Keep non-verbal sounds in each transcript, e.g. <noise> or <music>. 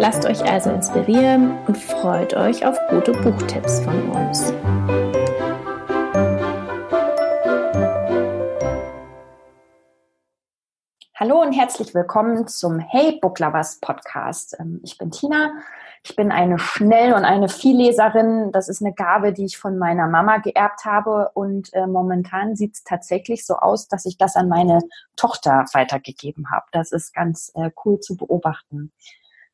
Lasst euch also inspirieren und freut euch auf gute Buchtipps von uns. Hallo und herzlich willkommen zum Hey Book Lovers Podcast. Ähm, ich bin Tina. Ich bin eine Schnell- und eine Vielleserin. Das ist eine Gabe, die ich von meiner Mama geerbt habe. Und äh, momentan sieht es tatsächlich so aus, dass ich das an meine Tochter weitergegeben habe. Das ist ganz äh, cool zu beobachten.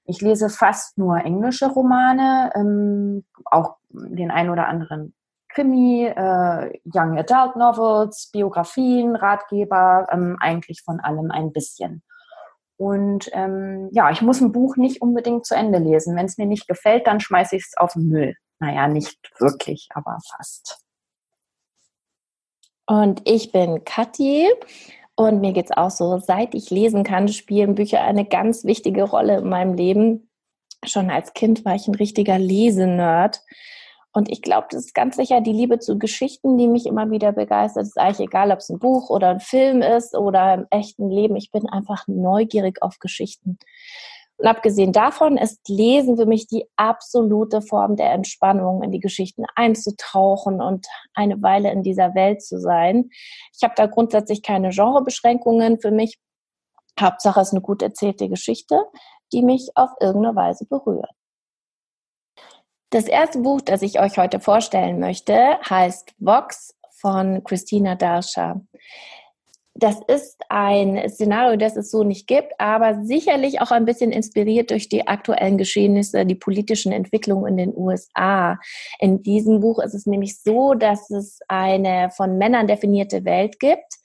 Ich lese fast nur englische Romane, ähm, auch den ein oder anderen Krimi, äh, Young Adult Novels, Biografien, Ratgeber, ähm, eigentlich von allem ein bisschen. Und ähm, ja, ich muss ein Buch nicht unbedingt zu Ende lesen. Wenn es mir nicht gefällt, dann schmeiße ich es auf den Müll. Naja, nicht wirklich, aber fast. Und ich bin Kathi und mir geht es auch so, seit ich lesen kann, spielen Bücher eine ganz wichtige Rolle in meinem Leben. Schon als Kind war ich ein richtiger Lesenerd. Und ich glaube, das ist ganz sicher die Liebe zu Geschichten, die mich immer wieder begeistert. Es ist eigentlich egal, ob es ein Buch oder ein Film ist oder im echten Leben. Ich bin einfach neugierig auf Geschichten. Und abgesehen davon ist Lesen für mich die absolute Form der Entspannung, in die Geschichten einzutauchen und eine Weile in dieser Welt zu sein. Ich habe da grundsätzlich keine Genrebeschränkungen für mich. Hauptsache es ist eine gut erzählte Geschichte, die mich auf irgendeine Weise berührt. Das erste Buch, das ich euch heute vorstellen möchte, heißt Vox von Christina Darscha. Das ist ein Szenario, das es so nicht gibt, aber sicherlich auch ein bisschen inspiriert durch die aktuellen Geschehnisse, die politischen Entwicklungen in den USA. In diesem Buch ist es nämlich so, dass es eine von Männern definierte Welt gibt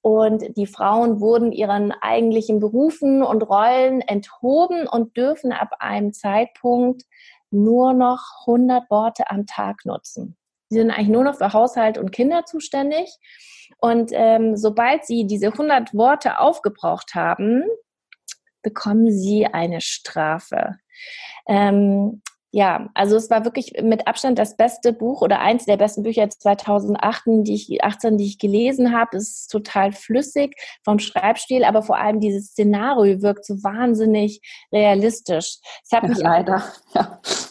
und die Frauen wurden ihren eigentlichen Berufen und Rollen enthoben und dürfen ab einem Zeitpunkt nur noch 100 Worte am Tag nutzen. Sie sind eigentlich nur noch für Haushalt und Kinder zuständig. Und ähm, sobald sie diese 100 Worte aufgebraucht haben, bekommen sie eine Strafe. Ähm, ja, also es war wirklich mit Abstand das beste Buch oder eins der besten Bücher 2018, die ich, 18, die ich gelesen habe. Es ist total flüssig vom Schreibstil, aber vor allem dieses Szenario wirkt so wahnsinnig realistisch. Es hat ja, mich leider.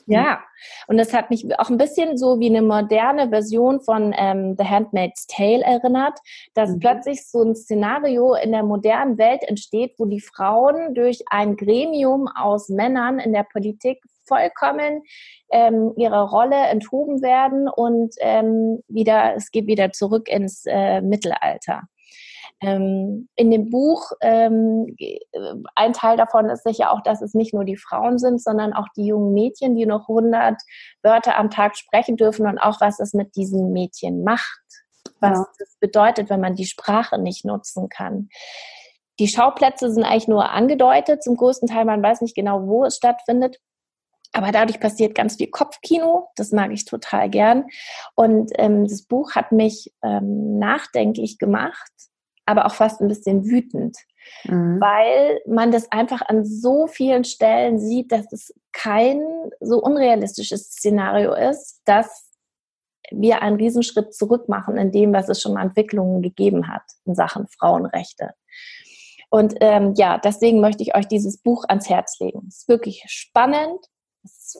Ja. ja, und es hat mich auch ein bisschen so wie eine moderne Version von ähm, The Handmaid's Tale erinnert, dass mhm. plötzlich so ein Szenario in der modernen Welt entsteht, wo die Frauen durch ein Gremium aus Männern in der Politik vollkommen ähm, ihrer Rolle enthoben werden und ähm, wieder, es geht wieder zurück ins äh, Mittelalter. Ähm, in dem Buch, ähm, ein Teil davon ist sicher auch, dass es nicht nur die Frauen sind, sondern auch die jungen Mädchen, die noch 100 Wörter am Tag sprechen dürfen und auch, was es mit diesen Mädchen macht. Was ja. das bedeutet, wenn man die Sprache nicht nutzen kann. Die Schauplätze sind eigentlich nur angedeutet, zum größten Teil, man weiß nicht genau, wo es stattfindet. Aber dadurch passiert ganz viel Kopfkino, das mag ich total gern. Und ähm, das Buch hat mich ähm, nachdenklich gemacht, aber auch fast ein bisschen wütend, mhm. weil man das einfach an so vielen Stellen sieht, dass es kein so unrealistisches Szenario ist, dass wir einen Riesenschritt zurück machen in dem, was es schon Entwicklungen gegeben hat in Sachen Frauenrechte. Und ähm, ja, deswegen möchte ich euch dieses Buch ans Herz legen. Es ist wirklich spannend,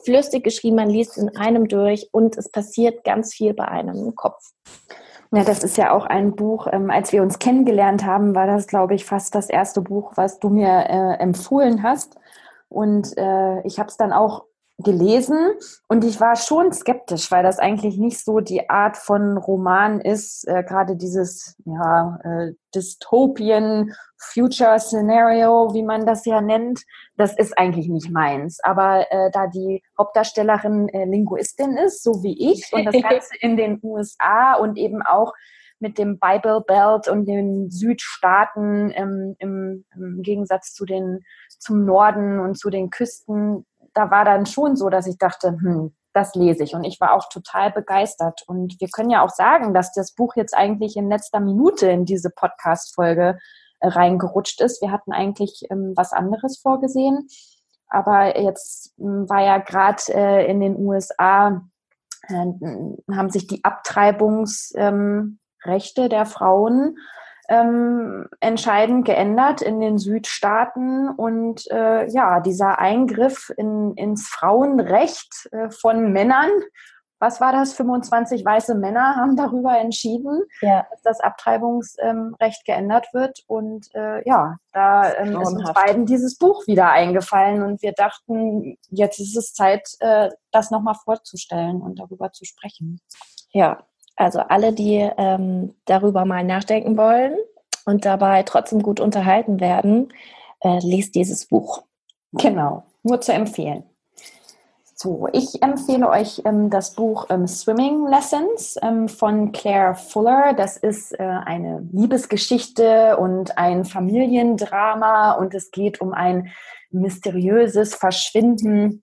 flüssig geschrieben, man liest in einem durch und es passiert ganz viel bei einem im Kopf. Ja, das ist ja auch ein Buch, ähm, als wir uns kennengelernt haben, war das, glaube ich, fast das erste Buch, was du mir äh, empfohlen hast. Und äh, ich habe es dann auch gelesen und ich war schon skeptisch, weil das eigentlich nicht so die Art von Roman ist, äh, gerade dieses ja, äh, Dystopien Future Scenario, wie man das ja nennt, das ist eigentlich nicht meins. Aber äh, da die Hauptdarstellerin äh, Linguistin ist, so wie ich, und das <laughs> Ganze in den USA und eben auch mit dem Bible Belt und den Südstaaten ähm, im, im Gegensatz zu den zum Norden und zu den Küsten da war dann schon so, dass ich dachte, hm, das lese ich. Und ich war auch total begeistert. Und wir können ja auch sagen, dass das Buch jetzt eigentlich in letzter Minute in diese Podcast-Folge äh, reingerutscht ist. Wir hatten eigentlich ähm, was anderes vorgesehen. Aber jetzt ähm, war ja gerade äh, in den USA, äh, haben sich die Abtreibungsrechte ähm, der Frauen ähm, entscheidend geändert in den Südstaaten. Und äh, ja, dieser Eingriff in, ins Frauenrecht äh, von Männern, was war das? 25 weiße Männer haben darüber entschieden, ja. dass das Abtreibungsrecht geändert wird. Und äh, ja, da ähm, ist uns beiden dieses Buch wieder eingefallen und wir dachten, jetzt ist es Zeit, äh, das nochmal vorzustellen und darüber zu sprechen. Ja, also alle, die ähm, darüber mal nachdenken wollen und dabei trotzdem gut unterhalten werden, äh, liest dieses Buch. Genau, nur zu empfehlen. So, ich empfehle euch ähm, das Buch ähm, Swimming Lessons ähm, von Claire Fuller. Das ist äh, eine Liebesgeschichte und ein Familiendrama und es geht um ein mysteriöses Verschwinden,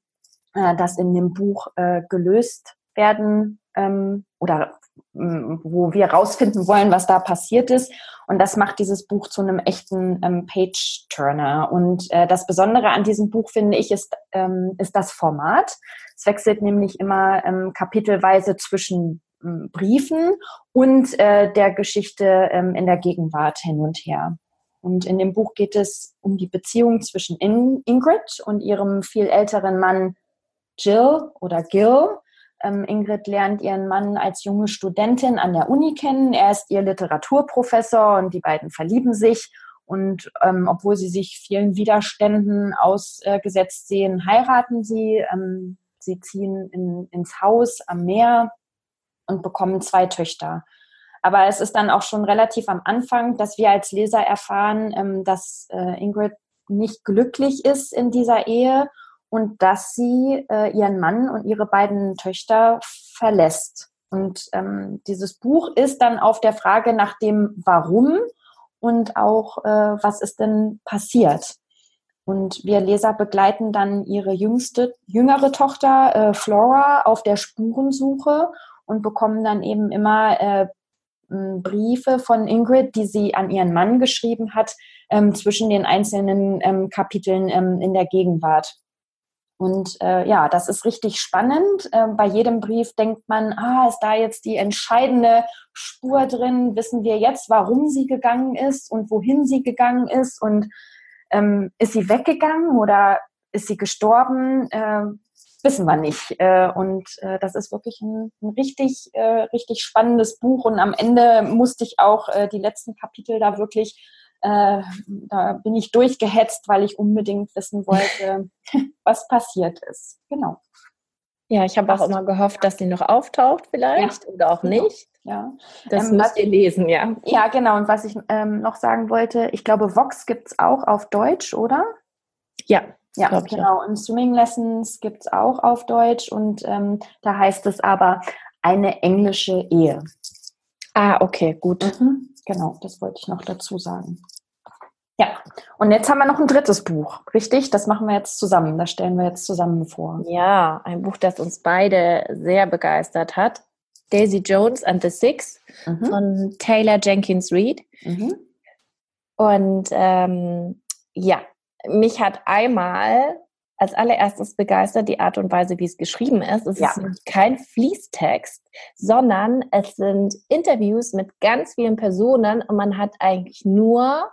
äh, das in dem Buch äh, gelöst werden ähm, oder wo wir rausfinden wollen, was da passiert ist. Und das macht dieses Buch zu einem echten ähm, Page-Turner. Und äh, das Besondere an diesem Buch, finde ich, ist, ähm, ist das Format. Es wechselt nämlich immer ähm, kapitelweise zwischen ähm, Briefen und äh, der Geschichte ähm, in der Gegenwart hin und her. Und in dem Buch geht es um die Beziehung zwischen in Ingrid und ihrem viel älteren Mann Jill oder Gil ähm, Ingrid lernt ihren Mann als junge Studentin an der Uni kennen. Er ist ihr Literaturprofessor und die beiden verlieben sich. Und ähm, obwohl sie sich vielen Widerständen ausgesetzt sehen, heiraten sie. Ähm, sie ziehen in, ins Haus am Meer und bekommen zwei Töchter. Aber es ist dann auch schon relativ am Anfang, dass wir als Leser erfahren, ähm, dass äh, Ingrid nicht glücklich ist in dieser Ehe und dass sie äh, ihren Mann und ihre beiden Töchter verlässt. Und ähm, dieses Buch ist dann auf der Frage nach dem Warum und auch, äh, was ist denn passiert. Und wir Leser begleiten dann ihre jüngste, jüngere Tochter äh, Flora auf der Spurensuche und bekommen dann eben immer äh, Briefe von Ingrid, die sie an ihren Mann geschrieben hat, ähm, zwischen den einzelnen ähm, Kapiteln ähm, in der Gegenwart. Und äh, ja, das ist richtig spannend. Äh, bei jedem Brief denkt man, ah, ist da jetzt die entscheidende Spur drin? Wissen wir jetzt, warum sie gegangen ist und wohin sie gegangen ist? Und ähm, ist sie weggegangen oder ist sie gestorben? Äh, wissen wir nicht. Äh, und äh, das ist wirklich ein, ein richtig, äh, richtig spannendes Buch. Und am Ende musste ich auch äh, die letzten Kapitel da wirklich äh, da bin ich durchgehetzt, weil ich unbedingt wissen wollte, <laughs> was passiert ist. Genau. Ja, ich habe auch immer gehofft, dass sie noch auftaucht vielleicht ja. oder auch genau. nicht. Ja. Das ähm, müsst ihr lesen, ja. Ja, genau. Und was ich ähm, noch sagen wollte, ich glaube, Vox gibt es auch auf Deutsch, oder? Ja. Ja, genau. Und Swimming Lessons gibt es auch auf Deutsch und ähm, da heißt es aber eine englische Ehe. Ah, okay, gut. Mhm. Genau, das wollte ich noch dazu sagen. Ja, und jetzt haben wir noch ein drittes Buch, richtig? Das machen wir jetzt zusammen, das stellen wir jetzt zusammen vor. Ja, ein Buch, das uns beide sehr begeistert hat. Daisy Jones and the Six mhm. von Taylor Jenkins Reid. Mhm. Und ähm, ja, mich hat einmal als allererstes begeistert die Art und Weise, wie es geschrieben ist. Es ja. ist kein Fließtext, sondern es sind Interviews mit ganz vielen Personen und man hat eigentlich nur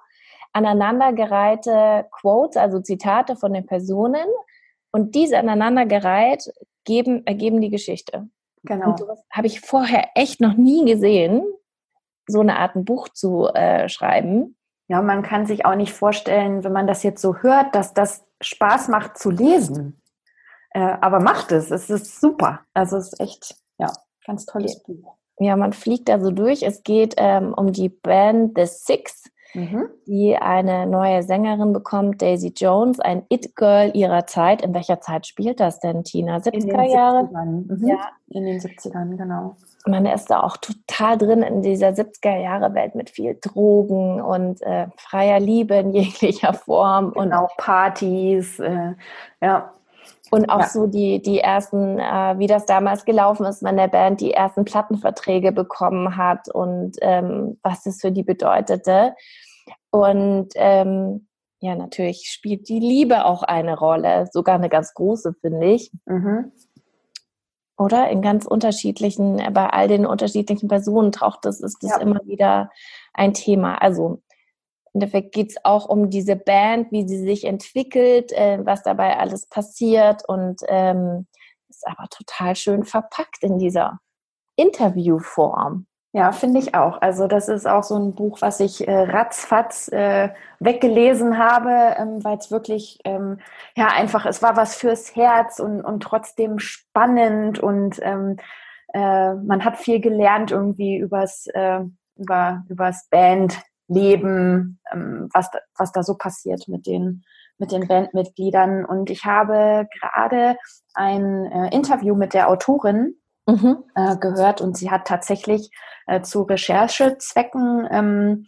aneinandergereihte Quotes, also Zitate von den Personen und diese aneinandergereiht geben, ergeben die Geschichte. Genau. Und sowas habe ich vorher echt noch nie gesehen, so eine Art ein Buch zu äh, schreiben. Ja, man kann sich auch nicht vorstellen, wenn man das jetzt so hört, dass das Spaß macht zu lesen. Äh, aber macht es, es ist super. Also es ist echt, ja, ganz tolles. Buch. Ja, man fliegt da so durch. Es geht ähm, um die Band The Six, mhm. die eine neue Sängerin bekommt, Daisy Jones, ein It-Girl ihrer Zeit. In welcher Zeit spielt das denn, Tina? 70er Jahre? Mhm. Ja, in den 70ern, genau man ist da auch total drin in dieser 70er-Jahre-Welt mit viel Drogen und äh, freier Liebe in <laughs> jeglicher Form. Genau, und Partys, äh, ja. Und auch ja. so die, die ersten, äh, wie das damals gelaufen ist, wenn der Band die ersten Plattenverträge bekommen hat und ähm, was das für die bedeutete. Und ähm, ja, natürlich spielt die Liebe auch eine Rolle, sogar eine ganz große, finde ich. Mhm. Oder in ganz unterschiedlichen, bei all den unterschiedlichen Personen taucht das, ist das ja. immer wieder ein Thema. Also im Endeffekt geht es auch um diese Band, wie sie sich entwickelt, äh, was dabei alles passiert und ähm, ist aber total schön verpackt in dieser Interviewform. Ja, finde ich auch. Also das ist auch so ein Buch, was ich äh, ratzfatz äh, weggelesen habe, ähm, weil es wirklich, ähm, ja, einfach, es war was fürs Herz und, und trotzdem spannend und ähm, äh, man hat viel gelernt irgendwie übers, äh, über, übers Bandleben, ähm, was, da, was da so passiert mit den, mit den Bandmitgliedern. Und ich habe gerade ein äh, Interview mit der Autorin mhm. äh, gehört und sie hat tatsächlich äh, zu Recherchezwecken ähm,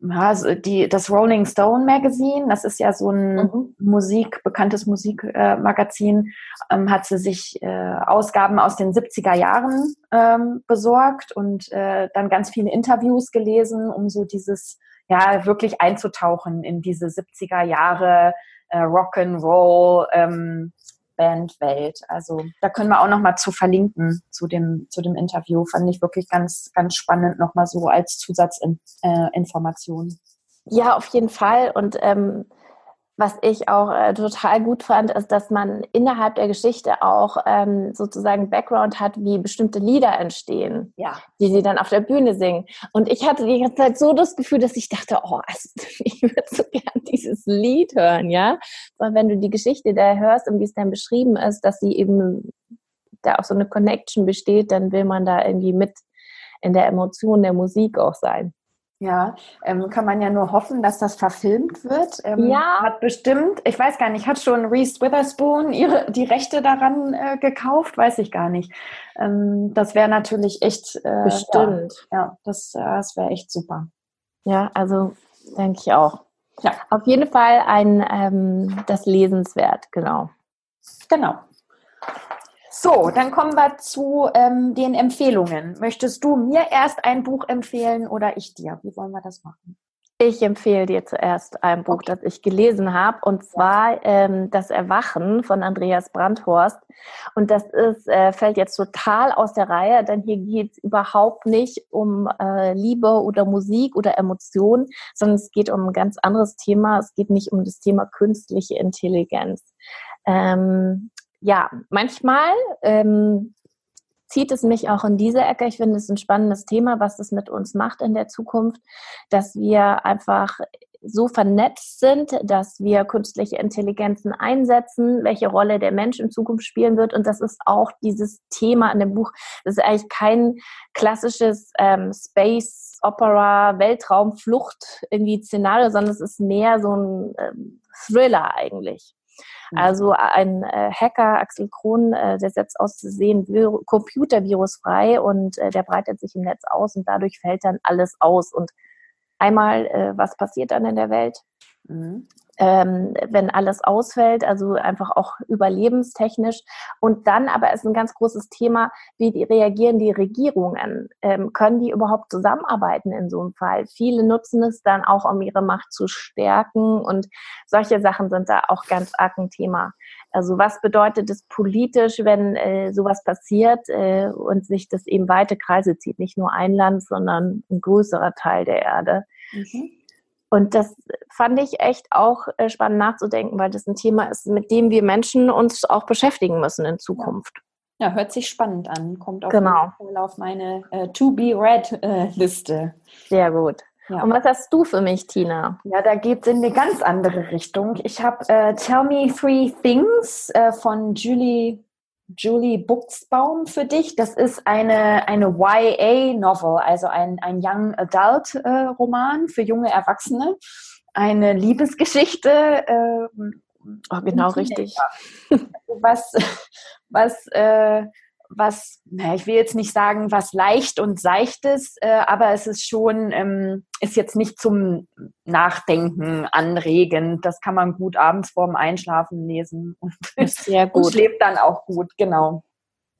ja, die, das Rolling Stone Magazine, das ist ja so ein mhm. Musik, bekanntes Musikmagazin, äh, ähm, hat sie sich äh, Ausgaben aus den 70er Jahren ähm, besorgt und äh, dann ganz viele Interviews gelesen, um so dieses, ja, wirklich einzutauchen in diese 70er Jahre äh, Rock'n'Roll, ähm, Bandwelt. Also da können wir auch noch mal zu verlinken zu dem, zu dem Interview. Fand ich wirklich ganz, ganz spannend noch mal so als Zusatzinformation. Äh, ja, auf jeden Fall. Und ähm, was ich auch äh, total gut fand, ist, dass man innerhalb der Geschichte auch ähm, sozusagen Background hat, wie bestimmte Lieder entstehen, ja. die sie dann auf der Bühne singen. Und ich hatte die ganze Zeit so das Gefühl, dass ich dachte, oh, also, <laughs> ich würde so gern dieses Lied hören, ja. Aber wenn du die Geschichte da hörst und wie es dann beschrieben ist, dass sie eben da auch so eine Connection besteht, dann will man da irgendwie mit in der Emotion der Musik auch sein. Ja, ähm, kann man ja nur hoffen, dass das verfilmt wird. Ähm, ja. Hat bestimmt, ich weiß gar nicht, hat schon Reese Witherspoon ihre, die Rechte daran äh, gekauft? Weiß ich gar nicht. Ähm, das wäre natürlich echt. Äh, bestimmt. Ja, ja das, äh, das wäre echt super. Ja, also denke ich auch. Ja. Auf jeden Fall ein ähm, das Lesenswert, genau. Genau. So, dann kommen wir zu ähm, den Empfehlungen. Möchtest du mir erst ein Buch empfehlen oder ich dir? Wie wollen wir das machen? Ich empfehle dir zuerst ein Buch, okay. das ich gelesen habe, und zwar ähm, Das Erwachen von Andreas Brandhorst. Und das ist, äh, fällt jetzt total aus der Reihe, denn hier geht es überhaupt nicht um äh, Liebe oder Musik oder Emotionen, sondern es geht um ein ganz anderes Thema. Es geht nicht um das Thema künstliche Intelligenz. Ähm, ja, manchmal ähm, zieht es mich auch in diese Ecke. Ich finde es ein spannendes Thema, was es mit uns macht in der Zukunft, dass wir einfach so vernetzt sind, dass wir künstliche Intelligenzen einsetzen, welche Rolle der Mensch in Zukunft spielen wird. Und das ist auch dieses Thema in dem Buch. Das ist eigentlich kein klassisches ähm, Space Opera, Weltraumflucht irgendwie Szenario, sondern es ist mehr so ein ähm, Thriller eigentlich. Mhm. Also ein äh, Hacker, Axel Krohn, äh, der setzt aus Versehen Computervirus frei und äh, der breitet sich im Netz aus und dadurch fällt dann alles aus. Und einmal, äh, was passiert dann in der Welt? Mhm ähm, wenn alles ausfällt, also einfach auch überlebenstechnisch. Und dann aber ist ein ganz großes Thema, wie die, reagieren die Regierungen? Ähm, können die überhaupt zusammenarbeiten in so einem Fall? Viele nutzen es dann auch, um ihre Macht zu stärken und solche Sachen sind da auch ganz arg ein Thema. Also was bedeutet es politisch, wenn äh, sowas passiert äh, und sich das eben weite Kreise zieht? Nicht nur ein Land, sondern ein größerer Teil der Erde. Mhm. Und das fand ich echt auch äh, spannend nachzudenken, weil das ein Thema ist, mit dem wir Menschen uns auch beschäftigen müssen in Zukunft. Ja, hört sich spannend an. Kommt auf, genau. auf meine äh, To-Be-Read-Liste. Äh, Sehr gut. Ja. Und was hast du für mich, Tina? Ja, da geht es in eine ganz andere Richtung. Ich habe äh, Tell Me Three Things äh, von Julie Julie Buchsbaum für dich. Das ist eine, eine YA-Novel, also ein, ein Young Adult-Roman äh, für junge Erwachsene. Eine Liebesgeschichte. Äh, oh, genau, richtig. Was, <laughs> was, äh, was, na, ich will jetzt nicht sagen, was leicht und seichtes, äh, aber es ist schon, ähm, ist jetzt nicht zum Nachdenken anregend. Das kann man gut abends vorm Einschlafen lesen <laughs> und, Sehr gut. und schläft dann auch gut, genau.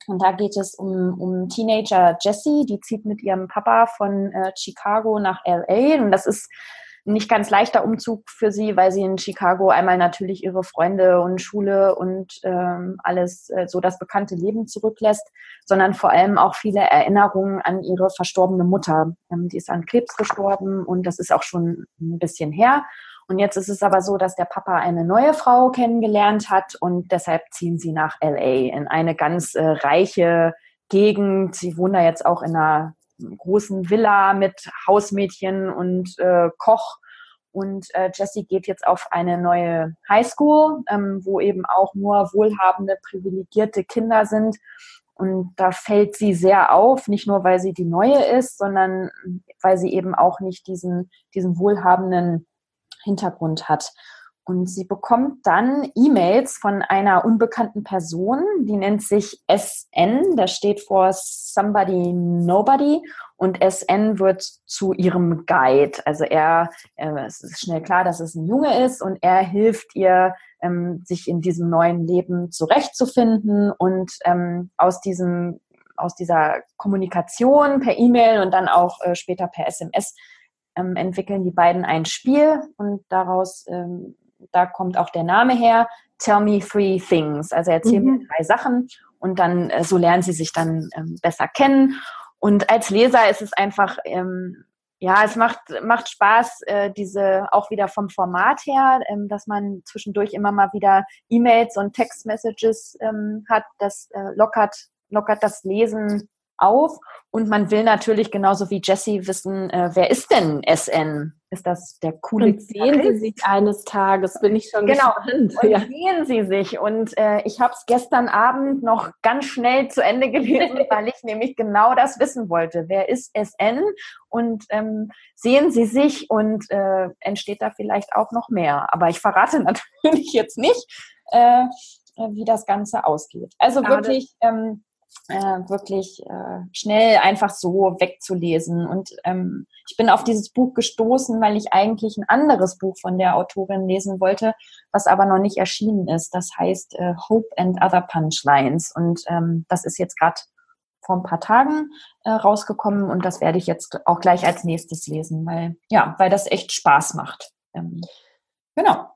Und da geht es um, um Teenager Jessie, die zieht mit ihrem Papa von äh, Chicago nach LA. Und das ist nicht ganz leichter Umzug für sie, weil sie in Chicago einmal natürlich ihre Freunde und Schule und ähm, alles äh, so das bekannte Leben zurücklässt, sondern vor allem auch viele Erinnerungen an ihre verstorbene Mutter. Ähm, die ist an Krebs gestorben und das ist auch schon ein bisschen her. Und jetzt ist es aber so, dass der Papa eine neue Frau kennengelernt hat und deshalb ziehen sie nach LA in eine ganz äh, reiche Gegend. Sie wohnen da jetzt auch in einer großen Villa mit Hausmädchen und äh, Koch. Und äh, Jessie geht jetzt auf eine neue Highschool, ähm, wo eben auch nur wohlhabende, privilegierte Kinder sind. Und da fällt sie sehr auf, nicht nur weil sie die neue ist, sondern weil sie eben auch nicht diesen, diesen wohlhabenden Hintergrund hat. Und sie bekommt dann E-Mails von einer unbekannten Person, die nennt sich SN, das steht vor Somebody Nobody und SN wird zu ihrem Guide. Also er, äh, es ist schnell klar, dass es ein Junge ist und er hilft ihr, ähm, sich in diesem neuen Leben zurechtzufinden und ähm, aus diesem, aus dieser Kommunikation per E-Mail und dann auch äh, später per SMS ähm, entwickeln die beiden ein Spiel und daraus ähm, da kommt auch der Name her, Tell Me Three Things. Also erzähl mhm. mir drei Sachen und dann äh, so lernen sie sich dann ähm, besser kennen. Und als Leser ist es einfach, ähm, ja, es macht, macht Spaß, äh, diese auch wieder vom Format her, ähm, dass man zwischendurch immer mal wieder E-Mails und Textmessages hat. Das äh, lockert, lockert das Lesen auf. Und man will natürlich genauso wie Jesse wissen, äh, wer ist denn SN? Ist das der coole Und sehen Sie sich eines Tages, bin ich schon genau. gespannt. Und ja. sehen Sie sich. Und äh, ich habe es gestern Abend noch ganz schnell zu Ende <laughs> gelesen, weil ich nämlich genau das wissen wollte. Wer ist SN? Und ähm, sehen Sie sich und äh, entsteht da vielleicht auch noch mehr. Aber ich verrate <laughs> natürlich jetzt nicht, äh, wie das Ganze ausgeht. Also Schade. wirklich. Ähm, äh, wirklich äh, schnell einfach so wegzulesen. Und ähm, ich bin auf dieses Buch gestoßen, weil ich eigentlich ein anderes Buch von der Autorin lesen wollte, was aber noch nicht erschienen ist. Das heißt äh, Hope and Other Punchlines. Und ähm, das ist jetzt gerade vor ein paar Tagen äh, rausgekommen und das werde ich jetzt auch gleich als nächstes lesen, weil ja, weil das echt Spaß macht. Ähm, genau.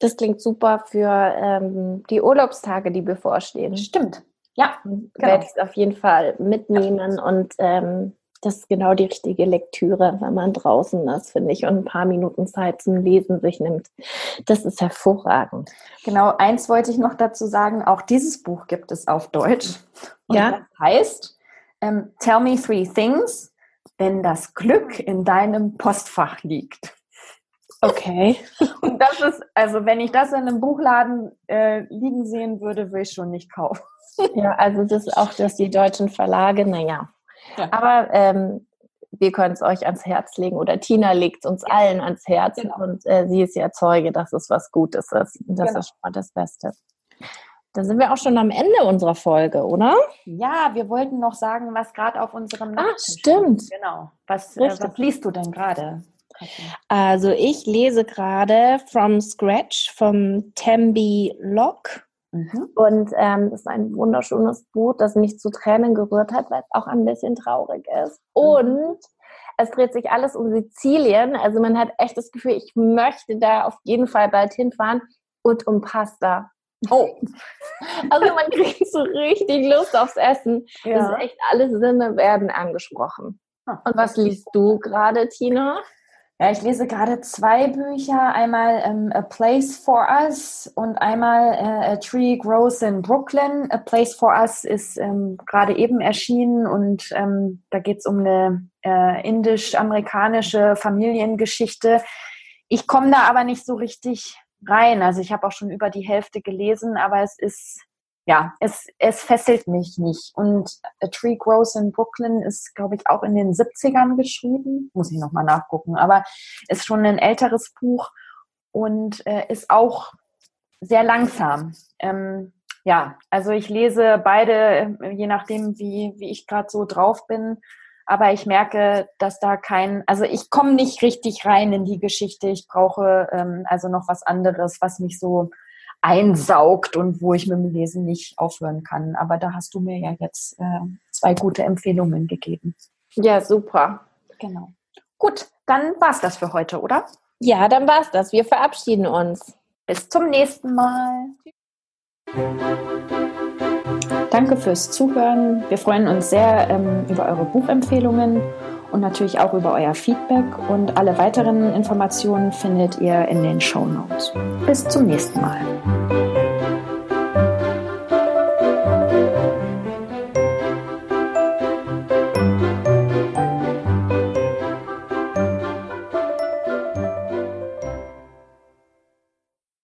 Das klingt super für ähm, die Urlaubstage, die bevorstehen. Stimmt. Ja, genau. werde ich es auf jeden Fall mitnehmen und ähm, das ist genau die richtige Lektüre, wenn man draußen ist, finde ich, und ein paar Minuten Zeit zum Lesen sich nimmt. Das ist hervorragend. Genau, eins wollte ich noch dazu sagen, auch dieses Buch gibt es auf Deutsch. Und ja. Das heißt, ähm, Tell me three things, wenn das Glück in deinem Postfach liegt. Okay. <laughs> Und das ist, also wenn ich das in einem Buchladen äh, liegen sehen würde, würde ich schon nicht kaufen. Ja, also das ist auch, dass die deutschen Verlage, naja. Ja. Aber ähm, wir können es euch ans Herz legen oder Tina legt es uns ja. allen ans Herz genau. und äh, sie ist ja Zeuge, dass es was Gutes ist. Das genau. ist schon mal das Beste. Da sind wir auch schon am Ende unserer Folge, oder? Ja, wir wollten noch sagen, was gerade auf unserem Ah, stimmt. Ist. Genau. Was, äh, was liest du denn gerade? Also ich lese gerade From Scratch vom Tembi Locke. Mhm. Und ähm, das ist ein wunderschönes Buch, das mich zu Tränen gerührt hat, weil es auch ein bisschen traurig ist. Mhm. Und es dreht sich alles um Sizilien. Also man hat echt das Gefühl, ich möchte da auf jeden Fall bald hinfahren und um Pasta. Oh. <laughs> Also man kriegt so richtig Lust aufs Essen. Ja. Das ist echt, alle Sinne werden angesprochen. Ah. Und was liest du gerade, Tina? Ja, ich lese gerade zwei Bücher. Einmal ähm, A Place for Us und einmal äh, A Tree Grows in Brooklyn. A Place for Us ist ähm, gerade eben erschienen und ähm, da geht es um eine äh, indisch-amerikanische Familiengeschichte. Ich komme da aber nicht so richtig rein. Also ich habe auch schon über die Hälfte gelesen, aber es ist ja, es, es fesselt mich nicht. Und A Tree Grows in Brooklyn ist, glaube ich, auch in den 70ern geschrieben. Muss ich nochmal nachgucken. Aber ist schon ein älteres Buch und äh, ist auch sehr langsam. Ähm, Ja, also ich lese beide, je nachdem, wie, wie ich gerade so drauf bin. Aber ich merke, dass da kein, also ich komme nicht richtig rein in die Geschichte. Ich brauche ähm, also noch was anderes, was mich so einsaugt und wo ich mit dem Lesen nicht aufhören kann. Aber da hast du mir ja jetzt äh, zwei gute Empfehlungen gegeben. Ja, super. Genau. Gut, dann war's das für heute, oder? Ja, dann war's das. Wir verabschieden uns. Bis zum nächsten Mal. Danke fürs Zuhören. Wir freuen uns sehr ähm, über eure Buchempfehlungen und natürlich auch über euer Feedback. Und alle weiteren Informationen findet ihr in den Show Notes. Bis zum nächsten Mal.